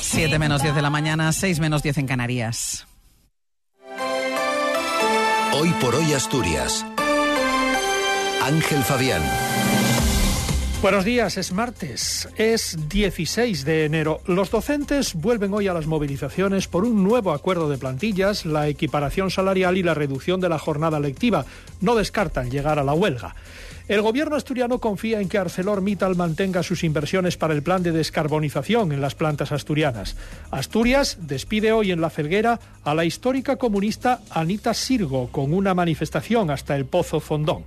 7 menos 10 de la mañana, 6 menos 10 en Canarias. Hoy por hoy Asturias. Ángel Fabián. Buenos días, es martes, es 16 de enero. Los docentes vuelven hoy a las movilizaciones por un nuevo acuerdo de plantillas, la equiparación salarial y la reducción de la jornada lectiva. No descartan llegar a la huelga. El gobierno asturiano confía en que ArcelorMittal mantenga sus inversiones para el plan de descarbonización en las plantas asturianas. Asturias despide hoy en La Felguera a la histórica comunista Anita Sirgo con una manifestación hasta el Pozo Fondón.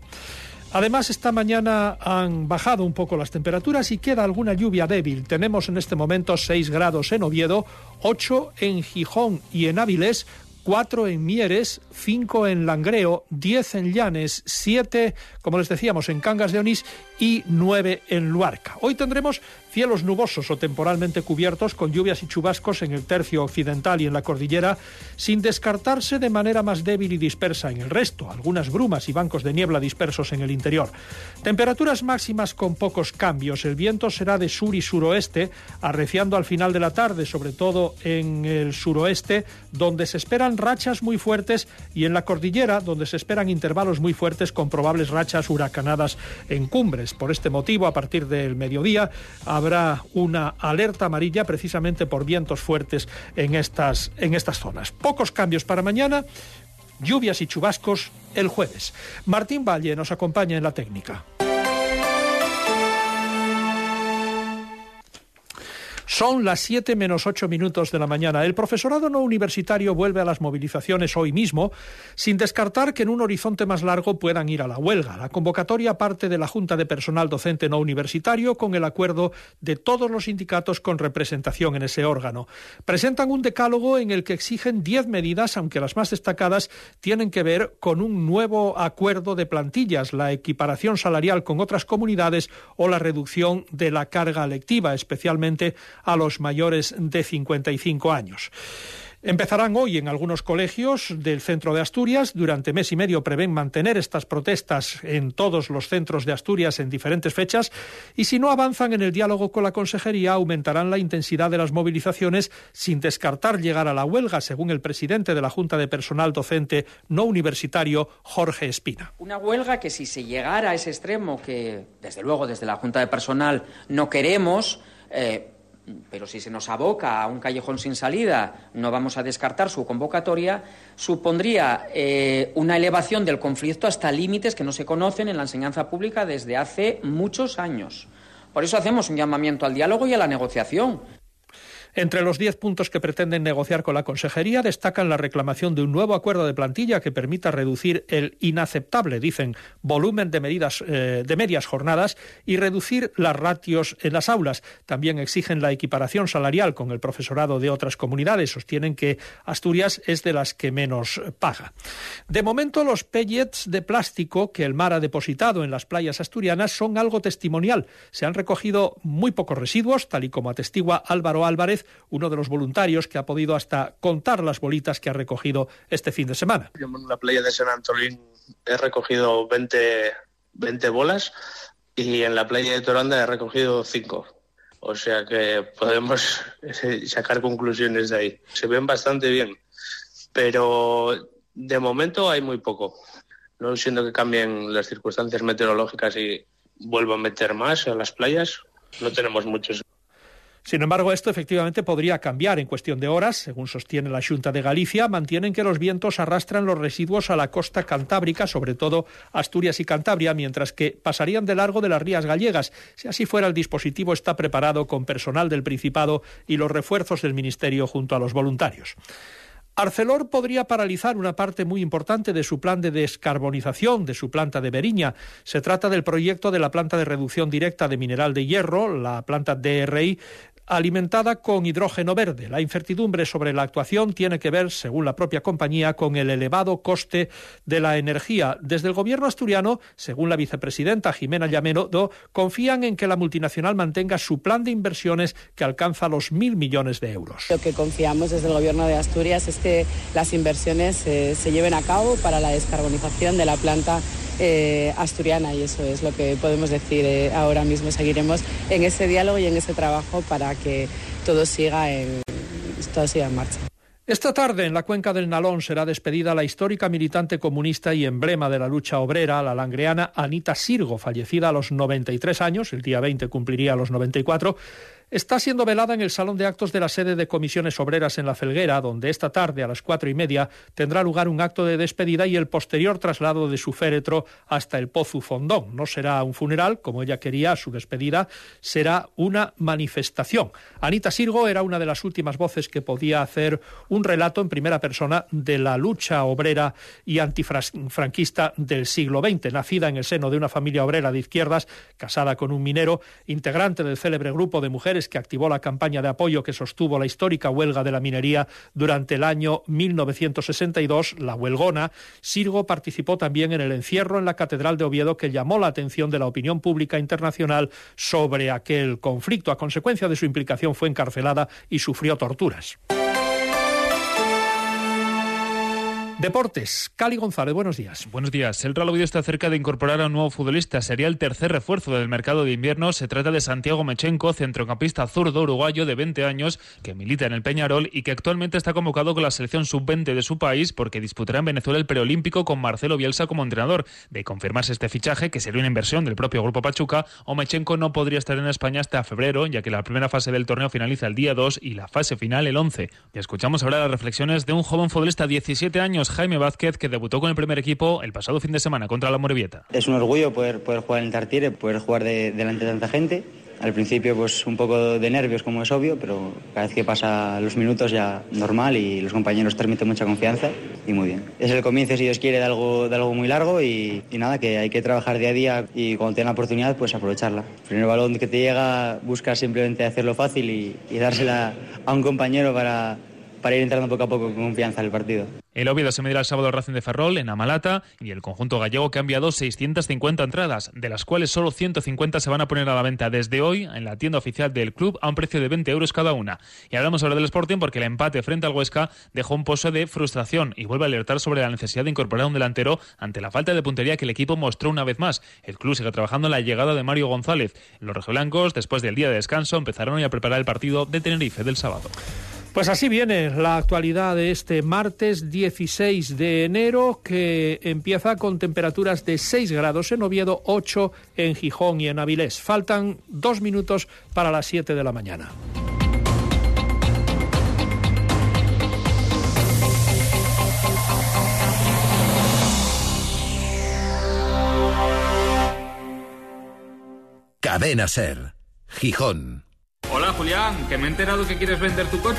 Además, esta mañana han bajado un poco las temperaturas y queda alguna lluvia débil. Tenemos en este momento 6 grados en Oviedo, 8 en Gijón y en Áviles, 4 en Mieres, 5 en Langreo, 10 en Llanes, 7, como les decíamos, en Cangas de Onís y 9 en Luarca. Hoy tendremos cielos nubosos o temporalmente cubiertos con lluvias y chubascos en el tercio occidental y en la cordillera, sin descartarse de manera más débil y dispersa en el resto, algunas brumas y bancos de niebla dispersos en el interior. Temperaturas máximas con pocos cambios. El viento será de sur y suroeste, arreciando al final de la tarde, sobre todo en el suroeste, donde se esperan rachas muy fuertes y en la cordillera, donde se esperan intervalos muy fuertes con probables rachas huracanadas en cumbres. Por este motivo, a partir del mediodía, habrá una alerta amarilla precisamente por vientos fuertes en estas, en estas zonas. Pocos cambios para mañana, lluvias y chubascos el jueves. Martín Valle nos acompaña en la técnica. Son las 7 menos 8 minutos de la mañana. El profesorado no universitario vuelve a las movilizaciones hoy mismo, sin descartar que en un horizonte más largo puedan ir a la huelga. La convocatoria parte de la Junta de Personal Docente no universitario con el acuerdo de todos los sindicatos con representación en ese órgano. Presentan un decálogo en el que exigen 10 medidas, aunque las más destacadas tienen que ver con un nuevo acuerdo de plantillas, la equiparación salarial con otras comunidades o la reducción de la carga lectiva, especialmente a los mayores de 55 años. Empezarán hoy en algunos colegios del centro de Asturias. Durante mes y medio prevén mantener estas protestas en todos los centros de Asturias en diferentes fechas y si no avanzan en el diálogo con la consejería aumentarán la intensidad de las movilizaciones sin descartar llegar a la huelga, según el presidente de la Junta de Personal Docente no universitario, Jorge Espina. Una huelga que si se llegara a ese extremo que desde luego desde la Junta de Personal no queremos, eh, pero si se nos aboca a un callejón sin salida, no vamos a descartar su convocatoria, supondría eh, una elevación del conflicto hasta límites que no se conocen en la enseñanza pública desde hace muchos años. Por eso hacemos un llamamiento al diálogo y a la negociación. Entre los diez puntos que pretenden negociar con la Consejería destacan la reclamación de un nuevo acuerdo de plantilla que permita reducir el inaceptable, dicen, volumen de, medidas, eh, de medias jornadas y reducir las ratios en las aulas. También exigen la equiparación salarial con el profesorado de otras comunidades. Sostienen que Asturias es de las que menos paga. De momento, los pellets de plástico que el mar ha depositado en las playas asturianas son algo testimonial. Se han recogido muy pocos residuos, tal y como atestigua Álvaro Álvarez, uno de los voluntarios que ha podido hasta contar las bolitas que ha recogido este fin de semana. En la playa de San Antolín he recogido 20, 20 bolas y en la playa de Toranda he recogido 5. O sea que podemos sacar conclusiones de ahí. Se ven bastante bien, pero de momento hay muy poco. No siento que cambien las circunstancias meteorológicas y vuelvan a meter más a las playas. No tenemos muchos. Sin embargo, esto efectivamente podría cambiar en cuestión de horas. Según sostiene la Junta de Galicia, mantienen que los vientos arrastran los residuos a la costa cantábrica, sobre todo Asturias y Cantabria, mientras que pasarían de largo de las rías gallegas. Si así fuera, el dispositivo está preparado con personal del Principado y los refuerzos del Ministerio junto a los voluntarios. Arcelor podría paralizar una parte muy importante de su plan de descarbonización de su planta de Beriña. Se trata del proyecto de la planta de reducción directa de mineral de hierro, la planta DRI, alimentada con hidrógeno verde. La incertidumbre sobre la actuación tiene que ver, según la propia compañía, con el elevado coste de la energía. Desde el gobierno asturiano, según la vicepresidenta Jimena Llameno, confían en que la multinacional mantenga su plan de inversiones que alcanza los mil millones de euros. Lo que confiamos desde el gobierno de Asturias es que las inversiones eh, se lleven a cabo para la descarbonización de la planta eh, asturiana y eso es lo que podemos decir eh, ahora mismo. Seguiremos en ese diálogo y en ese trabajo para que todo siga en, todo siga en marcha. Esta tarde en la cuenca del Nalón será despedida la histórica militante comunista y emblema de la lucha obrera, la langreana Anita Sirgo, fallecida a los 93 años, el día 20 cumpliría los 94 está siendo velada en el Salón de Actos de la sede de Comisiones Obreras en La Felguera, donde esta tarde a las cuatro y media tendrá lugar un acto de despedida y el posterior traslado de su féretro hasta el Pozu Fondón. No será un funeral, como ella quería, su despedida será una manifestación. Anita Sirgo era una de las últimas voces que podía hacer un relato en primera persona de la lucha obrera y antifranquista del siglo XX. Nacida en el seno de una familia obrera de izquierdas, casada con un minero, integrante del célebre grupo de mujeres que activó la campaña de apoyo que sostuvo la histórica huelga de la minería durante el año 1962, la huelgona, Sirgo participó también en el encierro en la Catedral de Oviedo que llamó la atención de la opinión pública internacional sobre aquel conflicto. A consecuencia de su implicación fue encarcelada y sufrió torturas. Deportes, Cali González, buenos días. Buenos días. El Real Oviedo está cerca de incorporar a un nuevo futbolista. Sería el tercer refuerzo del mercado de invierno. Se trata de Santiago Mechenko, centrocampista zurdo uruguayo de 20 años, que milita en el Peñarol y que actualmente está convocado con la selección sub-20 de su país porque disputará en Venezuela el preolímpico con Marcelo Bielsa como entrenador. De confirmarse este fichaje, que sería una inversión del propio Grupo Pachuca, Omechenko no podría estar en España hasta febrero, ya que la primera fase del torneo finaliza el día 2 y la fase final el 11. Y escuchamos ahora las reflexiones de un joven futbolista de 17 años, Jaime Vázquez, que debutó con el primer equipo el pasado fin de semana contra la Morevieta. Es un orgullo poder, jugar en el Tartiere, poder jugar delante de tanta gente. Al principio pues un poco de nervios como es obvio, pero cada vez que pasa los minutos ya normal y los compañeros transmiten mucha confianza y muy bien. Es el comienzo si Dios quiere de algo, de algo muy largo y, nada, que hay que trabajar día a día y cuando tenga la oportunidad pues aprovecharla. El primer balón que te llega busca simplemente hacerlo fácil y, y dársela a un compañero para, para ir entrando poco a poco con confianza en el partido. El Oviedo se medirá el sábado al Racing de Ferrol en Amalata y el conjunto gallego que ha enviado 650 entradas, de las cuales solo 150 se van a poner a la venta desde hoy en la tienda oficial del club a un precio de 20 euros cada una. Y hablamos ahora del Sporting porque el empate frente al Huesca dejó un pozo de frustración y vuelve a alertar sobre la necesidad de incorporar un delantero ante la falta de puntería que el equipo mostró una vez más. El club sigue trabajando en la llegada de Mario González. Los rojiblancos, después del día de descanso, empezaron hoy a preparar el partido de Tenerife del sábado. Pues así viene la actualidad de este martes 16 de enero, que empieza con temperaturas de 6 grados en Oviedo, 8 en Gijón y en Avilés. Faltan dos minutos para las 7 de la mañana. Cadena Ser, Gijón. Hola Julián, que me he enterado que quieres vender tu coche.